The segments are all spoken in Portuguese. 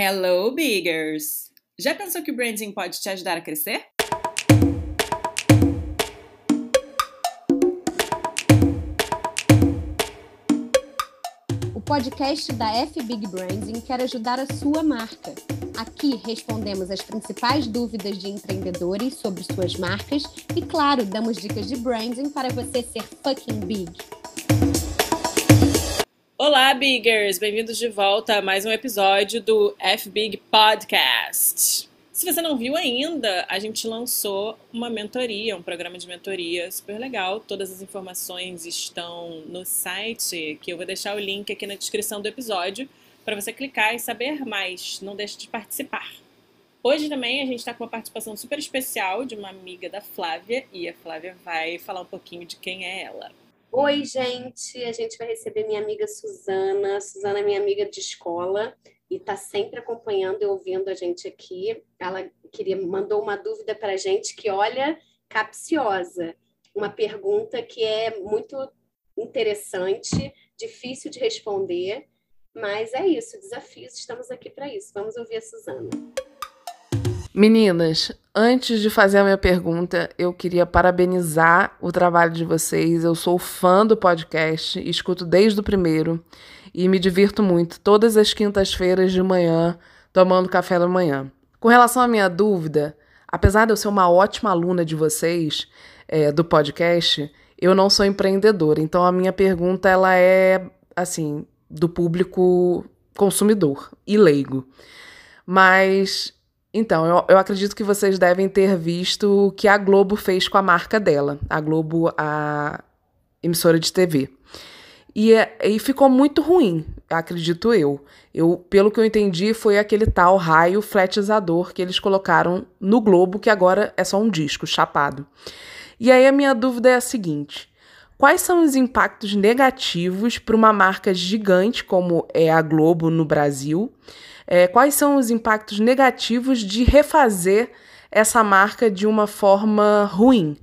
Hello, Biggers! Já pensou que o branding pode te ajudar a crescer? O podcast da F Big Branding quer ajudar a sua marca. Aqui respondemos as principais dúvidas de empreendedores sobre suas marcas e, claro, damos dicas de branding para você ser fucking big. Olá, Biggers! Bem-vindos de volta a mais um episódio do F-Big Podcast. Se você não viu ainda, a gente lançou uma mentoria, um programa de mentoria super legal. Todas as informações estão no site, que eu vou deixar o link aqui na descrição do episódio para você clicar e saber mais. Não deixe de participar. Hoje também a gente está com uma participação super especial de uma amiga da Flávia e a Flávia vai falar um pouquinho de quem é ela. Oi, gente. A gente vai receber minha amiga Suzana. Suzana é minha amiga de escola e está sempre acompanhando e ouvindo a gente aqui. Ela queria mandou uma dúvida para a gente que, olha, capciosa. Uma pergunta que é muito interessante, difícil de responder, mas é isso, desafios, estamos aqui para isso. Vamos ouvir a Suzana. Meninas, antes de fazer a minha pergunta, eu queria parabenizar o trabalho de vocês. Eu sou fã do podcast, escuto desde o primeiro e me divirto muito todas as quintas-feiras de manhã, tomando café da manhã. Com relação à minha dúvida, apesar de eu ser uma ótima aluna de vocês é, do podcast, eu não sou empreendedora. Então a minha pergunta ela é assim do público consumidor e leigo. Mas então, eu, eu acredito que vocês devem ter visto o que a Globo fez com a marca dela, a Globo, a emissora de TV. E, é, e ficou muito ruim, acredito eu. eu. Pelo que eu entendi, foi aquele tal raio fletizador que eles colocaram no Globo, que agora é só um disco chapado. E aí a minha dúvida é a seguinte: quais são os impactos negativos para uma marca gigante como é a Globo no Brasil? É, quais são os impactos negativos de refazer essa marca de uma forma ruim?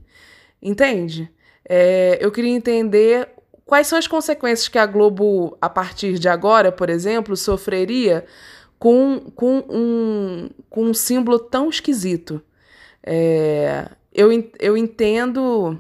Entende? É, eu queria entender quais são as consequências que a Globo, a partir de agora, por exemplo, sofreria com, com, um, com um símbolo tão esquisito. É, eu, eu entendo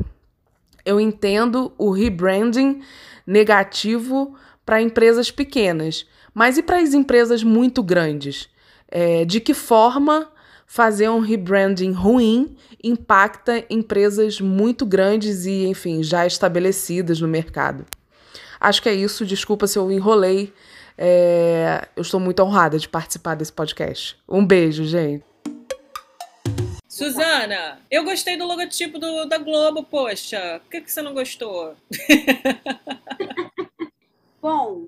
eu entendo o rebranding negativo para empresas pequenas, mas e para as empresas muito grandes? É, de que forma fazer um rebranding ruim impacta empresas muito grandes e, enfim, já estabelecidas no mercado? Acho que é isso. Desculpa se eu enrolei. É, eu estou muito honrada de participar desse podcast. Um beijo, gente. Suzana, eu gostei do logotipo do, da Globo, poxa. Por que, que você não gostou? Bom,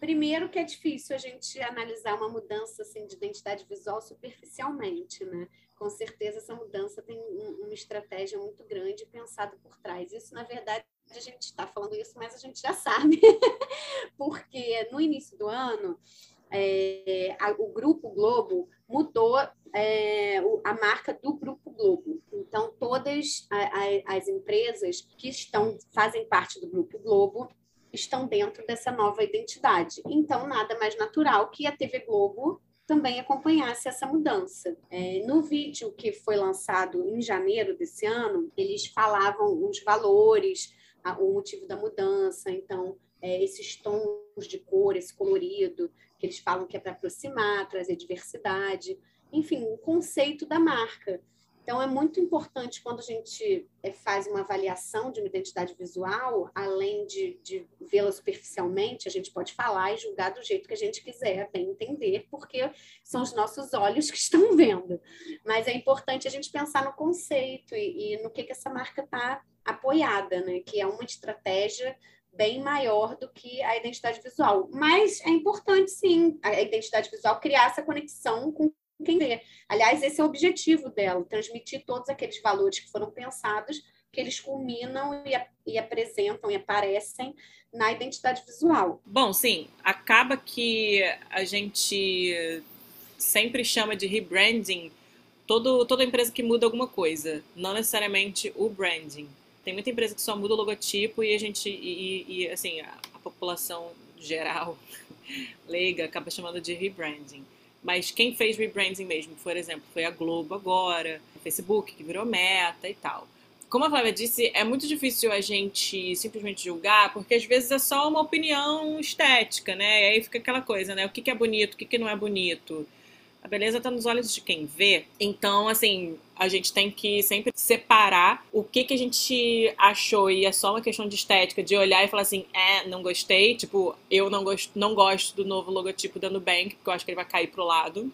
Primeiro que é difícil a gente analisar uma mudança assim, de identidade visual superficialmente, né? Com certeza essa mudança tem um, uma estratégia muito grande pensada por trás. Isso, na verdade, a gente está falando isso, mas a gente já sabe. Porque no início do ano, é, a, o Grupo Globo mudou é, a marca do Grupo Globo. Então, todas a, a, as empresas que estão fazem parte do Grupo Globo estão dentro dessa nova identidade. Então, nada mais natural que a TV Globo também acompanhasse essa mudança. É, no vídeo que foi lançado em janeiro desse ano, eles falavam os valores, a, o motivo da mudança, então, é, esses tons de cor, esse colorido, que eles falam que é para aproximar, trazer diversidade, enfim, o conceito da marca. Então, é muito importante quando a gente eh, faz uma avaliação de uma identidade visual, além de, de vê-la superficialmente, a gente pode falar e julgar do jeito que a gente quiser, bem entender, porque são os nossos olhos que estão vendo. Mas é importante a gente pensar no conceito e, e no que, que essa marca está apoiada, né? que é uma estratégia bem maior do que a identidade visual. Mas é importante, sim, a identidade visual criar essa conexão com quem vê. Aliás, esse é o objetivo dela, transmitir todos aqueles valores que foram pensados, que eles culminam e, e apresentam e aparecem na identidade visual. Bom, sim, acaba que a gente sempre chama de rebranding todo, toda empresa que muda alguma coisa, não necessariamente o branding. Tem muita empresa que só muda o logotipo e a gente, e, e assim, a, a população geral leiga acaba chamando de rebranding. Mas quem fez rebranding mesmo, por exemplo, foi a Globo agora, o Facebook, que virou meta e tal. Como a Flávia disse, é muito difícil a gente simplesmente julgar, porque às vezes é só uma opinião estética, né? E aí fica aquela coisa, né? O que é bonito, o que não é bonito. A beleza está nos olhos de quem vê. Então, assim, a gente tem que sempre separar o que, que a gente achou e é só uma questão de estética, de olhar e falar assim, é, não gostei. Tipo, eu não gosto, não gosto do novo logotipo da Nubank, porque eu acho que ele vai cair pro lado.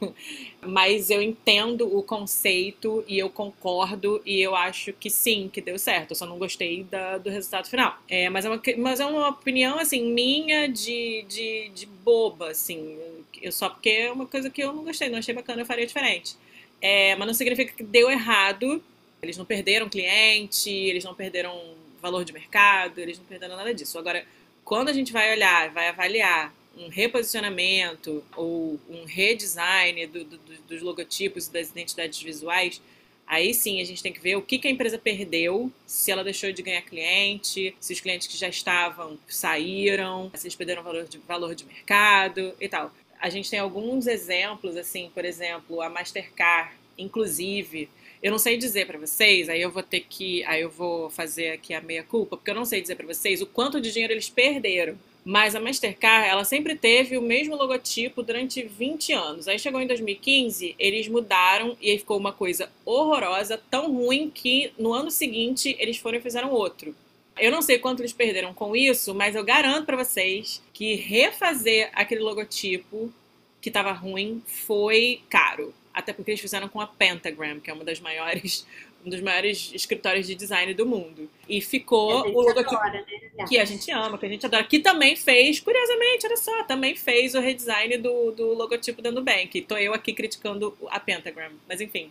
Mas eu entendo o conceito e eu concordo e eu acho que sim, que deu certo. Eu só não gostei da, do resultado final. É, mas, é uma, mas é uma opinião, assim, minha de, de, de boba, assim. Eu, só porque é uma coisa que eu não gostei, não achei bacana, eu faria diferente. É, mas não significa que deu errado. Eles não perderam cliente, eles não perderam valor de mercado, eles não perderam nada disso. Agora, quando a gente vai olhar, vai avaliar um reposicionamento ou um redesign do, do, dos logotipos e das identidades visuais, aí sim a gente tem que ver o que, que a empresa perdeu, se ela deixou de ganhar cliente, se os clientes que já estavam saíram, se eles perderam valor de, valor de mercado e tal. A gente tem alguns exemplos, assim, por exemplo, a Mastercard, inclusive, eu não sei dizer para vocês, aí eu vou ter que, aí eu vou fazer aqui a meia culpa, porque eu não sei dizer para vocês o quanto de dinheiro eles perderam mas a Mastercard, ela sempre teve o mesmo logotipo durante 20 anos. Aí chegou em 2015, eles mudaram e aí ficou uma coisa horrorosa, tão ruim que no ano seguinte eles foram e fizeram outro. Eu não sei quanto eles perderam com isso, mas eu garanto para vocês que refazer aquele logotipo que estava ruim foi caro. Até porque eles fizeram com a Pentagram, que é uma das maiores um dos maiores escritórios de design do mundo. E ficou o logotipo adora, né? que a gente ama, que a gente adora. Que também fez, curiosamente, olha só, também fez o redesign do, do logotipo da Nubank. Tô eu aqui criticando a Pentagram, mas enfim.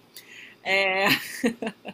É...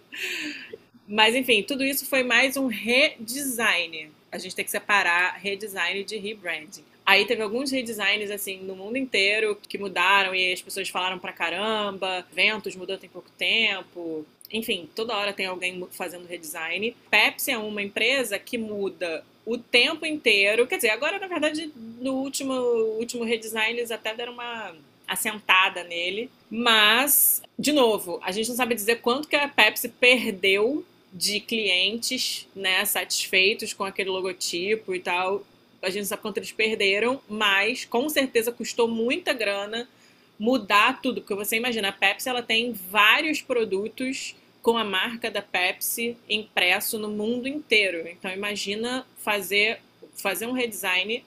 mas enfim, tudo isso foi mais um redesign. A gente tem que separar redesign de rebranding. Aí teve alguns redesigns, assim, no mundo inteiro que mudaram e as pessoas falaram pra caramba. Ventos mudou tem pouco tempo. Enfim, toda hora tem alguém fazendo redesign. Pepsi é uma empresa que muda o tempo inteiro. Quer dizer, agora, na verdade, no último, último redesign, eles até deram uma assentada nele. Mas, de novo, a gente não sabe dizer quanto que a Pepsi perdeu de clientes, né, satisfeitos com aquele logotipo e tal. A gente sabe quanto eles perderam, mas com certeza custou muita grana mudar tudo, porque você imagina, a Pepsi ela tem vários produtos com a marca da Pepsi impresso no mundo inteiro. Então imagina fazer fazer um redesign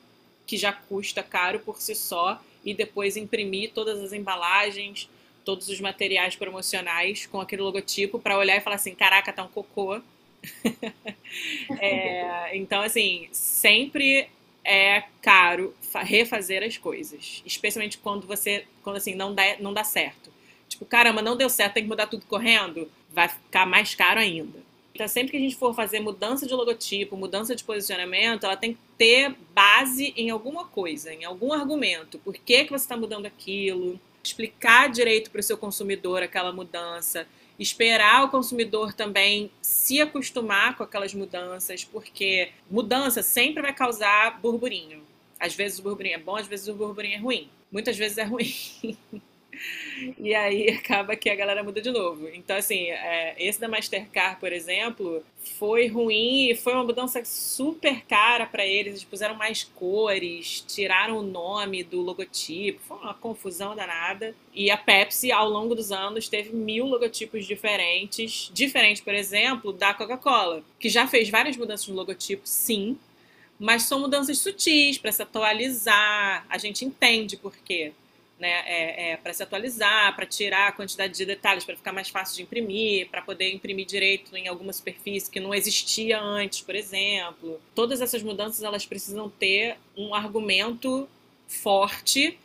que já custa caro por si só e depois imprimir todas as embalagens, todos os materiais promocionais com aquele logotipo para olhar e falar assim, caraca, tá um cocô. é, então assim, sempre é caro refazer as coisas, especialmente quando você quando assim não dá não dá certo. Tipo, caramba, não deu certo, tem que mudar tudo correndo vai ficar mais caro ainda. Então, sempre que a gente for fazer mudança de logotipo, mudança de posicionamento, ela tem que ter base em alguma coisa, em algum argumento. Por que, que você está mudando aquilo? Explicar direito para o seu consumidor aquela mudança. Esperar o consumidor também se acostumar com aquelas mudanças, porque mudança sempre vai causar burburinho. Às vezes o burburinho é bom, às vezes o burburinho é ruim. Muitas vezes é ruim. E aí acaba que a galera muda de novo. Então, assim, é, esse da Mastercard, por exemplo, foi ruim e foi uma mudança super cara para eles. Eles puseram mais cores, tiraram o nome do logotipo, foi uma confusão danada. E a Pepsi, ao longo dos anos, teve mil logotipos diferentes. Diferente, por exemplo, da Coca-Cola, que já fez várias mudanças no logotipo, sim, mas são mudanças sutis para se atualizar. A gente entende por quê né, é, é, para se atualizar, para tirar a quantidade de detalhes, para ficar mais fácil de imprimir, para poder imprimir direito em alguma superfície que não existia antes, por exemplo. Todas essas mudanças elas precisam ter um argumento forte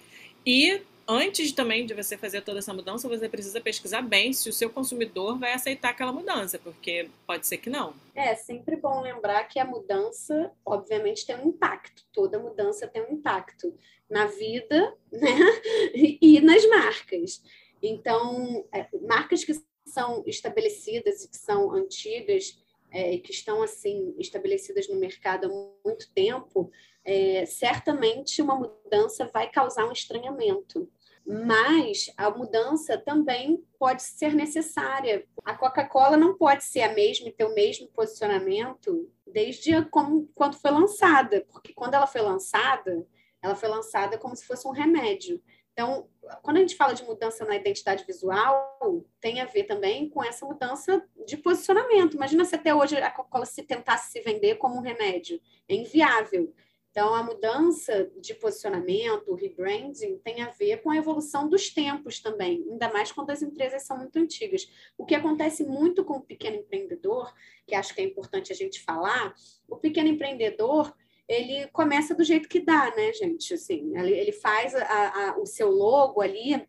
e antes também de você fazer toda essa mudança, você precisa pesquisar bem se o seu consumidor vai aceitar aquela mudança, porque pode ser que não. É sempre bom lembrar que a mudança, obviamente, tem um impacto. Toda mudança tem um impacto na vida né? e nas marcas. Então, é, marcas que são estabelecidas e que são antigas é, que estão assim estabelecidas no mercado há muito tempo, é, certamente uma mudança vai causar um estranhamento Mas a mudança também pode ser necessária. A Coca-Cola não pode ser a mesma e ter o mesmo posicionamento desde como, quando foi lançada, porque quando ela foi lançada, ela foi lançada como se fosse um remédio. Então, quando a gente fala de mudança na identidade visual, tem a ver também com essa mudança de posicionamento. Imagina se até hoje a Coca-Cola se tentasse se vender como um remédio. É inviável. Então, a mudança de posicionamento, o rebranding, tem a ver com a evolução dos tempos também, ainda mais quando as empresas são muito antigas. O que acontece muito com o pequeno empreendedor, que acho que é importante a gente falar, o pequeno empreendedor, ele começa do jeito que dá, né, gente? Assim, ele, faz a, a, o seu logo ali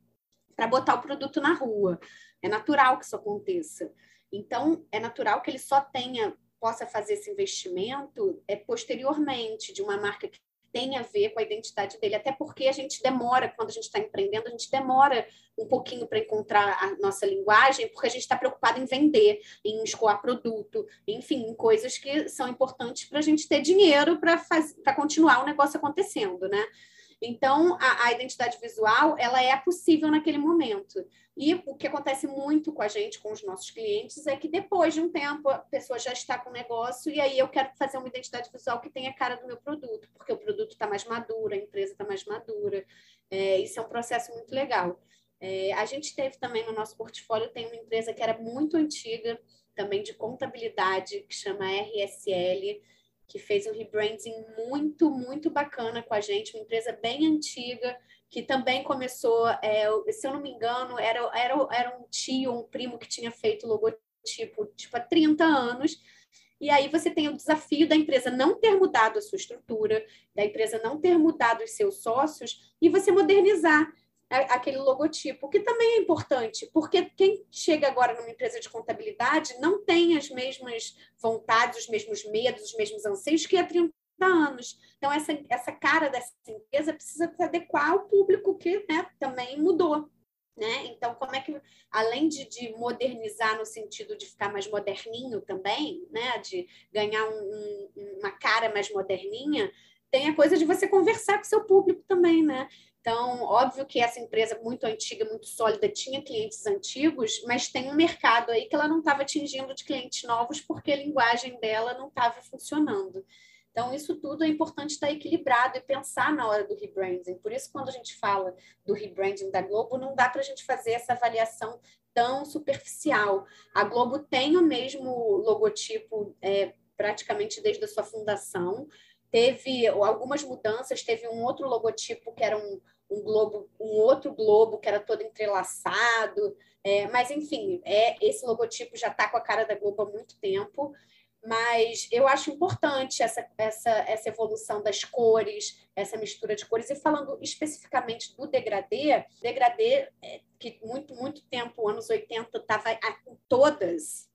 para botar o produto na rua. É natural que isso aconteça. Então, é natural que ele só tenha possa fazer esse investimento é posteriormente de uma marca que tem a ver com a identidade dele, até porque a gente demora, quando a gente está empreendendo, a gente demora um pouquinho para encontrar a nossa linguagem, porque a gente está preocupado em vender, em escoar produto, enfim, em coisas que são importantes para a gente ter dinheiro para continuar o negócio acontecendo, né? Então, a, a, identidade visual, ela é possível naquele momento. E o que acontece muito com a gente, com os nossos clientes, é que depois de um tempo a pessoa já está com o negócio e aí eu quero fazer uma identidade visual que tenha a cara do meu produto, porque o produto está mais maduro, a empresa está mais madura. É, isso é um processo muito legal. É, a gente teve também no nosso portfólio, tem uma empresa que era muito antiga, também de contabilidade, que chama RSL, que fez um rebranding muito, muito bacana com a gente, uma empresa bem antiga, que também começou, é, se eu não me engano, era, era, era um tio, um primo que tinha feito logotipo tipo, há 30 anos. E aí você tem o desafio da empresa não ter mudado a sua estrutura, da empresa não ter mudado os seus sócios e você modernizar aquele logotipo, que também é importante, porque quem chega agora numa empresa de contabilidade não tem as mesmas vontades, os mesmos medos, os mesmos anseios que há 30 anos. Então, essa, essa cara dessa empresa precisa se adequar ao público que né, também mudou. Né? Então, como é que, além de, de, modernizar no sentido de ficar mais moderninho também, né? de ganhar um, um, uma cara mais moderninha, tem a coisa de você conversar com seu público também, né? Então, óbvio que essa empresa muito antiga, muito sólida, tinha clientes antigos, mas tem um mercado aí que ela não estava atingindo de clientes novos porque a linguagem dela não estava funcionando. Então, isso tudo é importante estar equilibrado e pensar na hora do rebranding. Por isso, quando a gente fala do rebranding da Globo, não dá para a gente fazer essa avaliação tão superficial. A Globo tem o mesmo logotipo é, praticamente desde a sua fundação, teve algumas mudanças, teve um outro logotipo que era um, um globo, um outro globo que era todo entrelaçado, é, mas enfim, é esse logotipo já está com a cara da Globo há muito tempo, mas eu acho importante essa, essa, essa evolução das cores, essa mistura de cores, e falando especificamente do degradê, degradê é, que muito, muito tempo, anos 80, estava em todas,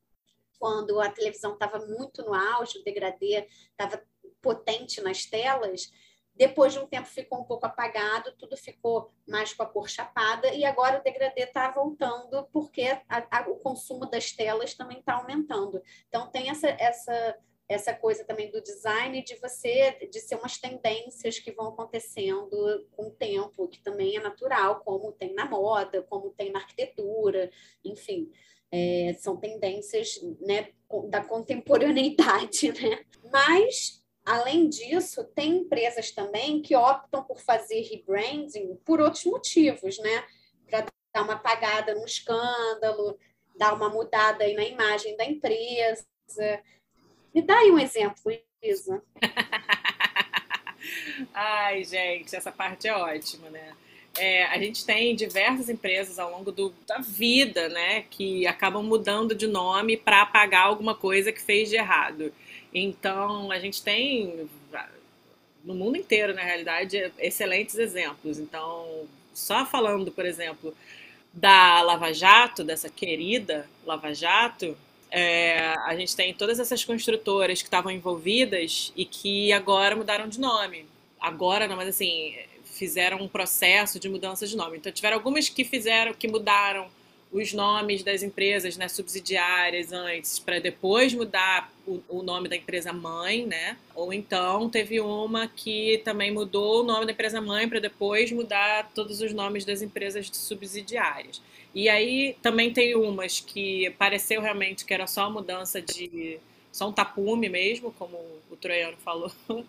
quando a televisão estava muito no auge, o degradê estava potente nas telas, depois de um tempo ficou um pouco apagado, tudo ficou mais com a cor chapada, e agora o degradê está voltando porque a, a, o consumo das telas também está aumentando. Então, tem essa, essa, essa coisa também do design de você, de ser umas tendências que vão acontecendo com o tempo, que também é natural, como tem na moda, como tem na arquitetura, enfim. É, são tendências né, da contemporaneidade, né? Mas Além disso, tem empresas também que optam por fazer rebranding por outros motivos, né? Para dar uma apagada no escândalo, dar uma mudada aí na imagem da empresa. Me dá aí um exemplo, Isa. Ai, gente, essa parte é ótima, né? É, a gente tem diversas empresas ao longo do, da vida, né, que acabam mudando de nome para apagar alguma coisa que fez de errado. Então, a gente tem no mundo inteiro, na realidade, excelentes exemplos. Então, só falando, por exemplo, da Lava Jato, dessa querida Lava Jato, é, a gente tem todas essas construtoras que estavam envolvidas e que agora mudaram de nome. Agora, não, mas assim, fizeram um processo de mudança de nome. Então, tiveram algumas que fizeram, que mudaram os nomes das empresas né, subsidiárias antes, para depois mudar o, o, nome da empresa mãe, né? Ou então teve uma que também mudou o nome da empresa mãe para depois mudar todos os nomes das empresas subsidiárias. E aí também tem umas que pareceu realmente que era só mudança de. só um tapume mesmo, como o Troiano falou,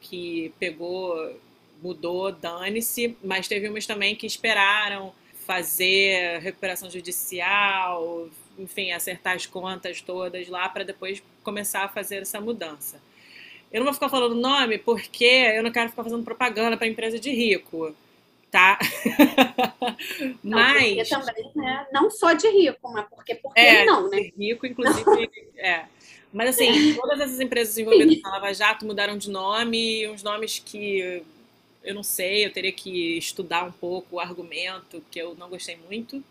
que pegou, mudou, dane-se, mas teve umas também que esperaram fazer recuperação judicial, enfim, acertar as contas todas lá para depois começar a fazer essa mudança. Eu não vou ficar falando nome porque eu não quero ficar fazendo propaganda para empresa de rico, tá? Não, mas também, né? Não só de rico, mas porque porque é, não, né? Rico, inclusive, é. Mas assim, todas essas empresas envolvidas na Lava Jato mudaram de nome, uns nomes que eu não sei, eu teria que estudar um pouco o argumento, que eu não gostei muito.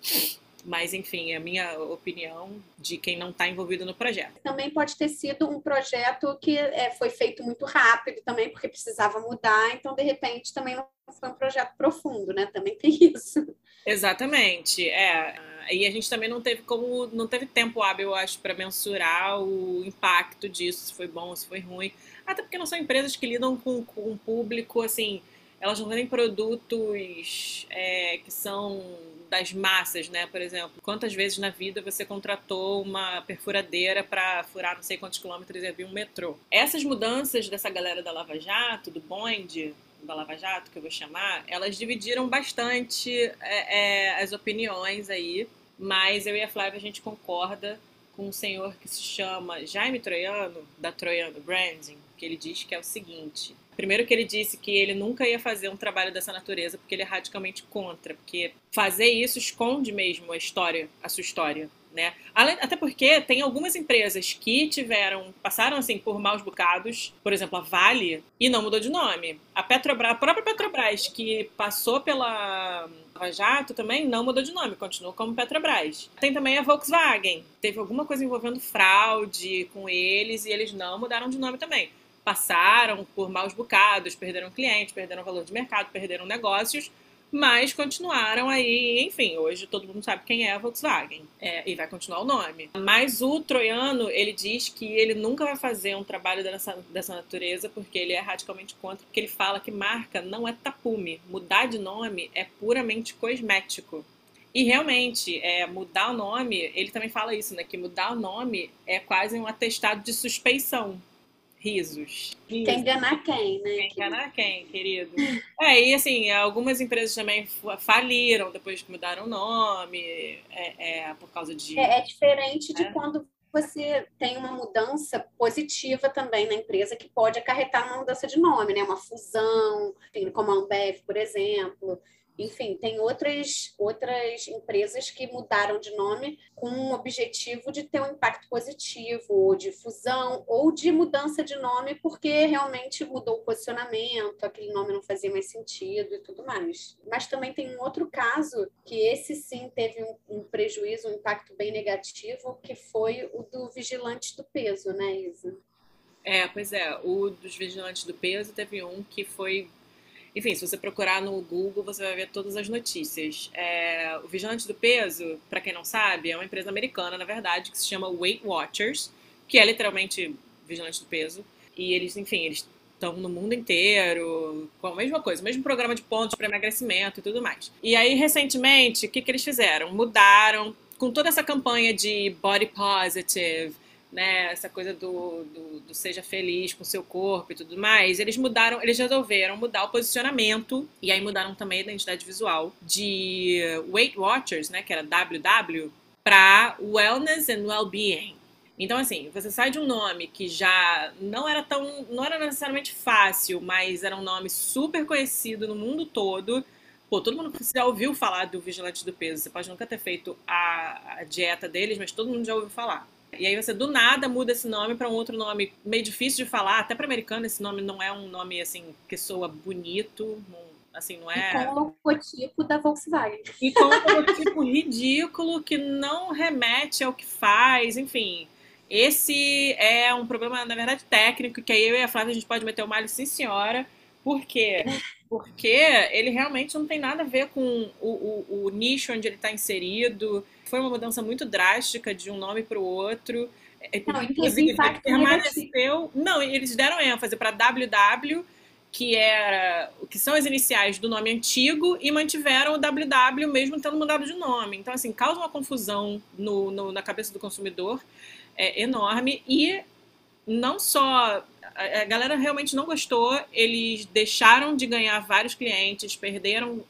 Mas, enfim, é a minha opinião de quem não está envolvido no projeto. Também pode ter sido um projeto que é, foi feito muito rápido também, porque precisava mudar, então, de repente, também não foi um projeto profundo, né? Também tem isso. Exatamente, é. E a gente também não teve como, não teve tempo hábil, eu acho, para mensurar o impacto disso, se foi bom, se foi ruim. Até porque não são empresas que lidam com, com um público, assim, elas não vendem produtos é, que são das massas, né? Por exemplo, quantas vezes na vida você contratou uma perfuradeira para furar não sei quantos quilômetros e havia um metrô? Essas mudanças dessa galera da Lava Jato, do bonde, da Lava Jato, que eu vou chamar, elas dividiram bastante é, é, as opiniões aí, mas eu e a Flávia a gente concorda com um senhor que se chama Jaime Troiano, da Troiano Branding, que ele diz que é o seguinte: Primeiro que ele disse que ele nunca ia fazer um trabalho dessa natureza porque ele é radicalmente contra, porque fazer isso esconde mesmo a história, a sua história, né? Até porque tem algumas empresas que tiveram, passaram assim por maus bocados, por exemplo, a Vale, e não mudou de nome. A Petrobras, a própria Petrobras, que passou pela Lava Jato também não mudou de nome, continuou como Petrobras. Tem também a Volkswagen, teve alguma coisa envolvendo fraude com eles e eles não mudaram de nome também passaram por maus bocados, perderam clientes, perderam valor de mercado, perderam negócios, mas continuaram aí, enfim, hoje todo mundo sabe quem é a Volkswagen é, e vai continuar o nome. Mas o troiano, ele diz que ele nunca vai fazer um trabalho dessa, dessa natureza porque ele é radicalmente contra, porque ele fala que marca não é tapume, mudar de nome é puramente cosmético. E realmente, é, mudar o nome, ele também fala isso, né? Que mudar o nome é quase um atestado de suspeição. Risos. Risos. Quer enganar quem, né? Quer enganar quem, querido? é, e assim, algumas empresas também faliram depois que mudaram o nome, é, é por causa de. É, é diferente de é. quando você tem uma mudança positiva também na empresa que pode acarretar uma mudança de nome, né? Uma fusão, como a Ambev, por exemplo. Enfim, tem outras, outras empresas que mudaram de nome com o objetivo de ter um impacto positivo, ou de fusão, ou de mudança de nome, porque realmente mudou o posicionamento, aquele nome não fazia mais sentido e tudo mais. Mas também tem um outro caso, que esse sim teve um, um prejuízo, um impacto bem negativo, que foi o do Vigilante do Peso, né, Isa? É, pois é. O dos Vigilantes do Peso teve um que foi enfim, se você procurar no Google, você vai ver todas as notícias. É, o Vigilante do Peso, para quem não sabe, é uma empresa americana, na verdade, que se chama Weight Watchers, que é literalmente Vigilante do Peso. E eles, enfim, eles estão no mundo inteiro, com a mesma coisa, o mesmo programa de pontos para emagrecimento e tudo mais. E aí, recentemente, o que, que eles fizeram? Mudaram, com toda essa campanha de body positive, né, essa coisa do, do, do, seja feliz com seu corpo e tudo mais, eles mudaram, eles resolveram mudar o posicionamento e aí mudaram também a identidade visual de Weight Watchers, né, que era WW, para Wellness and Wellbeing. Então, assim, você sai de um nome que já não era tão. não era necessariamente fácil, mas era um nome super conhecido no mundo todo. Pô, todo mundo já ouviu falar do Vigilante do Peso. Você pode nunca ter feito a, a dieta deles, mas todo mundo já ouviu falar. E aí você do nada muda esse nome para um outro nome meio difícil de falar, até para americano esse nome não é um nome assim que soa bonito, assim, não é. E com o logotipo da Volkswagen. E com um logotipo ridículo que não remete ao que faz, enfim. Esse é um problema, na verdade, técnico, que aí eu e a Flávia a gente pode meter o malho, sim, senhora, porque porque ele realmente não tem nada a ver com o, o, o nicho onde ele está inserido. Foi uma mudança muito drástica de um nome para o outro. É, não, inclusive, permaneceu. Não, eles deram ênfase para WW, que era que são as iniciais do nome antigo, e mantiveram o WW mesmo tendo mudado de nome. Então, assim, causa uma confusão no, no na cabeça do consumidor é, enorme. E não só. A galera realmente não gostou, eles deixaram de ganhar vários clientes, perderam,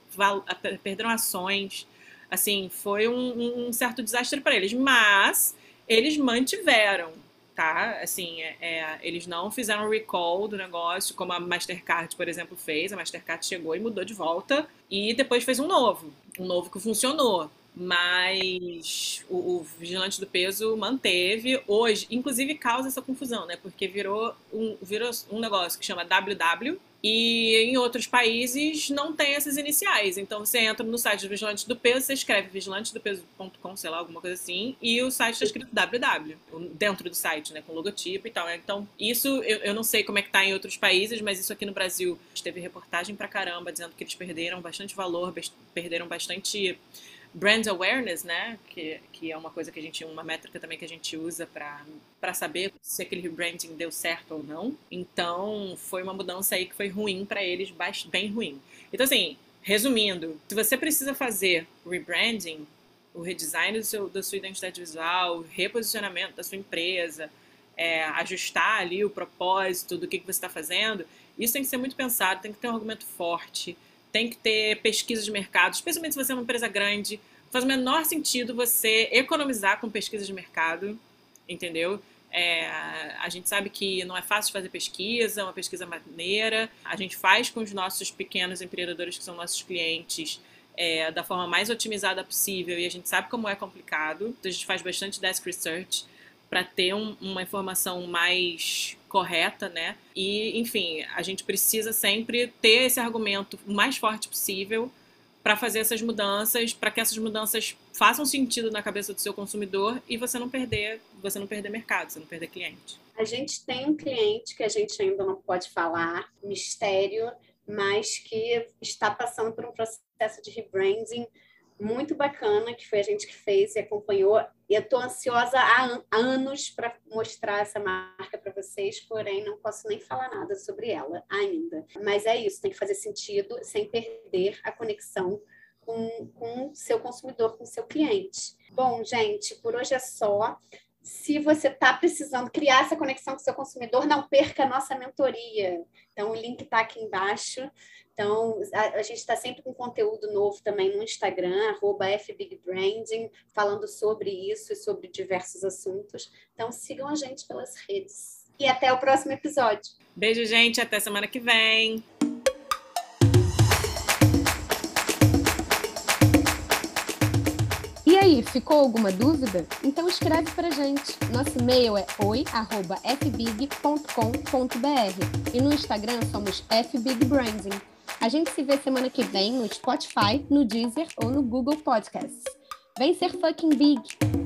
perderam ações. Assim, foi um, um certo desastre para eles. Mas eles mantiveram, tá? Assim, é, é, eles não fizeram recall do negócio, como a Mastercard, por exemplo, fez. A Mastercard chegou e mudou de volta e depois fez um novo, um novo que funcionou. Mas o, o vigilante do peso manteve hoje, inclusive causa essa confusão, né? Porque virou um, virou um negócio que chama WW, e em outros países não tem essas iniciais. Então você entra no site do Vigilante do Peso, você escreve vigilantedopeso.com, sei lá, alguma coisa assim, e o site está escrito www, dentro do site, né, com logotipo e tal. Né? Então, isso eu, eu não sei como é que tá em outros países, mas isso aqui no Brasil teve reportagem pra caramba dizendo que eles perderam bastante valor, perderam bastante brand awareness, né? Que, que é uma coisa que a gente, uma métrica também que a gente usa para saber se aquele rebranding deu certo ou não. Então, foi uma mudança aí que foi ruim para eles, bem ruim. Então, assim, resumindo, se você precisa fazer rebranding, o redesign do seu, da sua identidade visual, o reposicionamento da sua empresa, é, ajustar ali o propósito do que, que você está fazendo, isso tem que ser muito pensado, tem que ter um argumento forte tem que ter pesquisa de mercado, especialmente se você é uma empresa grande. Faz o menor sentido você economizar com pesquisa de mercado, entendeu? É, a gente sabe que não é fácil fazer pesquisa, é uma pesquisa maneira. A gente faz com os nossos pequenos empreendedores, que são nossos clientes, é, da forma mais otimizada possível, e a gente sabe como é complicado. Então a gente faz bastante desk research para ter um, uma informação mais correta, né? E, enfim, a gente precisa sempre ter esse argumento o mais forte possível para fazer essas mudanças, para que essas mudanças façam sentido na cabeça do seu consumidor e você não perder, você não perder mercado, você não perder cliente. A gente tem um cliente que a gente ainda não pode falar, mistério, mas que está passando por um processo de rebranding muito bacana, que foi a gente que fez e acompanhou. E eu estou ansiosa há, anos para mostrar essa marca para vocês, porém não posso nem falar nada sobre ela ainda. Mas é isso, tem que fazer sentido sem perder a conexão com o seu consumidor, com o seu cliente. Bom, gente, por hoje é só. Se você está precisando criar essa conexão com o seu consumidor, não perca a nossa mentoria. Então, o link está aqui embaixo. Então, a, a gente está sempre com conteúdo novo também no Instagram, FBigBranding, falando sobre isso e sobre diversos assuntos. Então, sigam a gente pelas redes. E até o próximo episódio. Beijo, gente. Até semana que vem. Ficou alguma dúvida? Então escreve pra gente. Nosso e-mail é oi@fbig.com.br e no Instagram somos fbigbranding. A gente se vê semana que vem no Spotify, no Deezer ou no Google Podcasts. Vem ser fucking big!